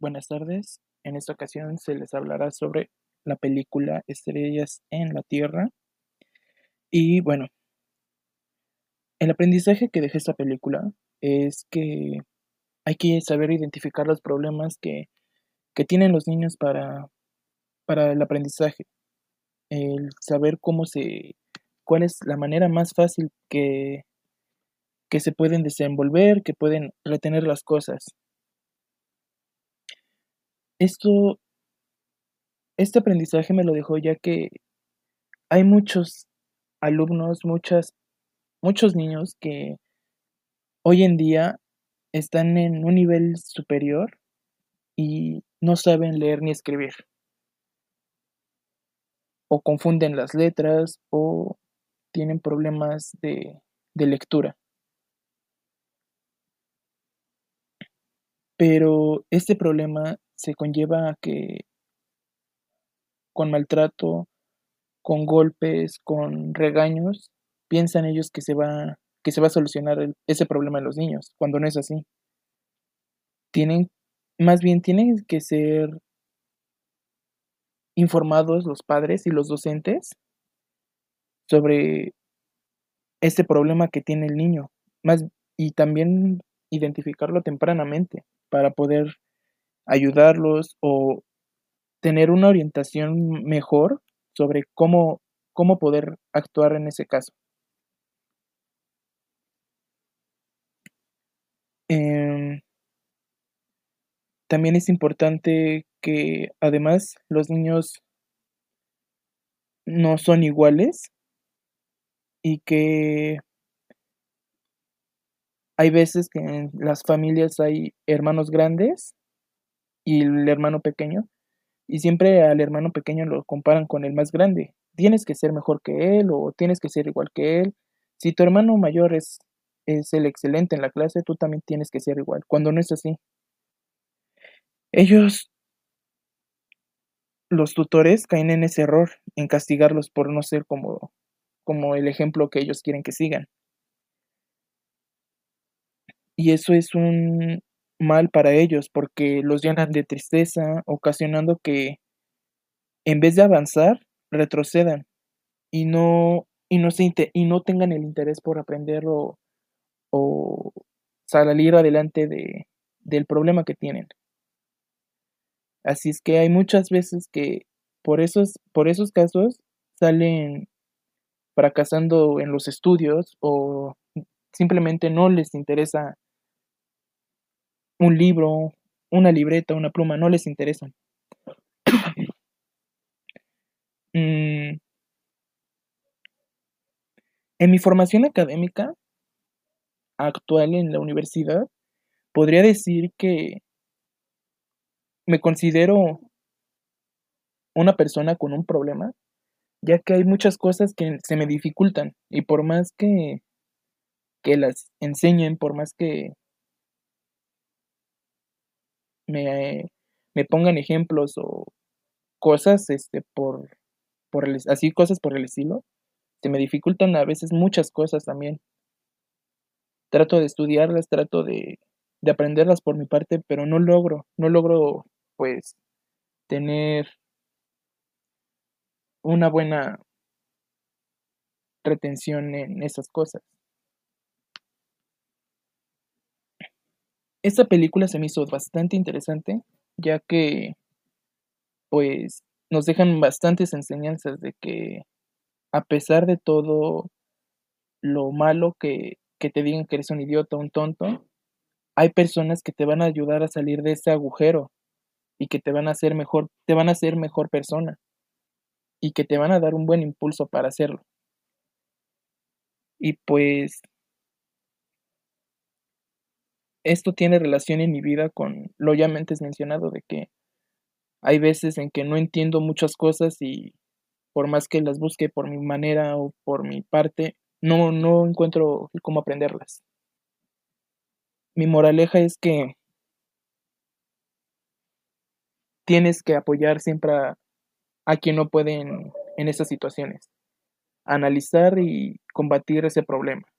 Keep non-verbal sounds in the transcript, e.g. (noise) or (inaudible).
Buenas tardes. En esta ocasión se les hablará sobre la película Estrellas en la Tierra. Y bueno, el aprendizaje que deja esta película es que hay que saber identificar los problemas que, que tienen los niños para, para el aprendizaje. El saber cómo se, cuál es la manera más fácil que, que se pueden desenvolver, que pueden retener las cosas. Esto, este aprendizaje me lo dejó ya que hay muchos alumnos, muchas, muchos niños que hoy en día están en un nivel superior y no saben leer ni escribir. O confunden las letras o tienen problemas de, de lectura. Pero este problema se conlleva a que con maltrato, con golpes, con regaños, piensan ellos que se va, que se va a solucionar ese problema de los niños, cuando no es así. Tienen, más bien tienen que ser informados los padres y los docentes sobre ese problema que tiene el niño, más y también identificarlo tempranamente para poder ayudarlos o tener una orientación mejor sobre cómo, cómo poder actuar en ese caso. Em, también es importante que además los niños no son iguales y que hay veces que en las familias hay hermanos grandes y el hermano pequeño, y siempre al hermano pequeño lo comparan con el más grande. Tienes que ser mejor que él o tienes que ser igual que él. Si tu hermano mayor es, es el excelente en la clase, tú también tienes que ser igual, cuando no es así. Ellos, los tutores, caen en ese error, en castigarlos por no ser como, como el ejemplo que ellos quieren que sigan. Y eso es un, mal para ellos porque los llenan de tristeza, ocasionando que en vez de avanzar, retrocedan y no, y no, se y no tengan el interés por aprender o, o salir adelante de, del problema que tienen. Así es que hay muchas veces que por esos, por esos casos salen fracasando en los estudios o simplemente no les interesa un libro, una libreta, una pluma, no les interesan. (clears throat) Mm. En mi formación académica actual en la universidad, podría decir que me considero una persona con un problema, ya que hay muchas cosas que se me dificultan y por más que, que las enseñen, por más que me, me pongan ejemplos o cosas este, por, por el, así cosas por el estilo, se me dificultan a veces muchas cosas también. Trato de estudiarlas, trato de, de aprenderlas por mi parte, pero no logro, no logro pues tener una buena retención en esas cosas. Esta película se me hizo bastante interesante, ya que pues nos dejan bastantes enseñanzas de que a pesar de todo lo malo que, que te digan que eres un idiota, un tonto, hay personas que te van a ayudar a salir de ese agujero y que te van a hacer mejor, te van a hacer mejor persona y que te van a dar un buen impulso para hacerlo. Y pues esto tiene relación en mi vida con lo ya antes mencionado de que hay veces en que no entiendo muchas cosas y por más que las busque por mi manera o por mi parte, no, no encuentro cómo aprenderlas. Mi moraleja es que tienes que apoyar siempre a, quien no puede en esas situaciones, analizar y combatir ese problema.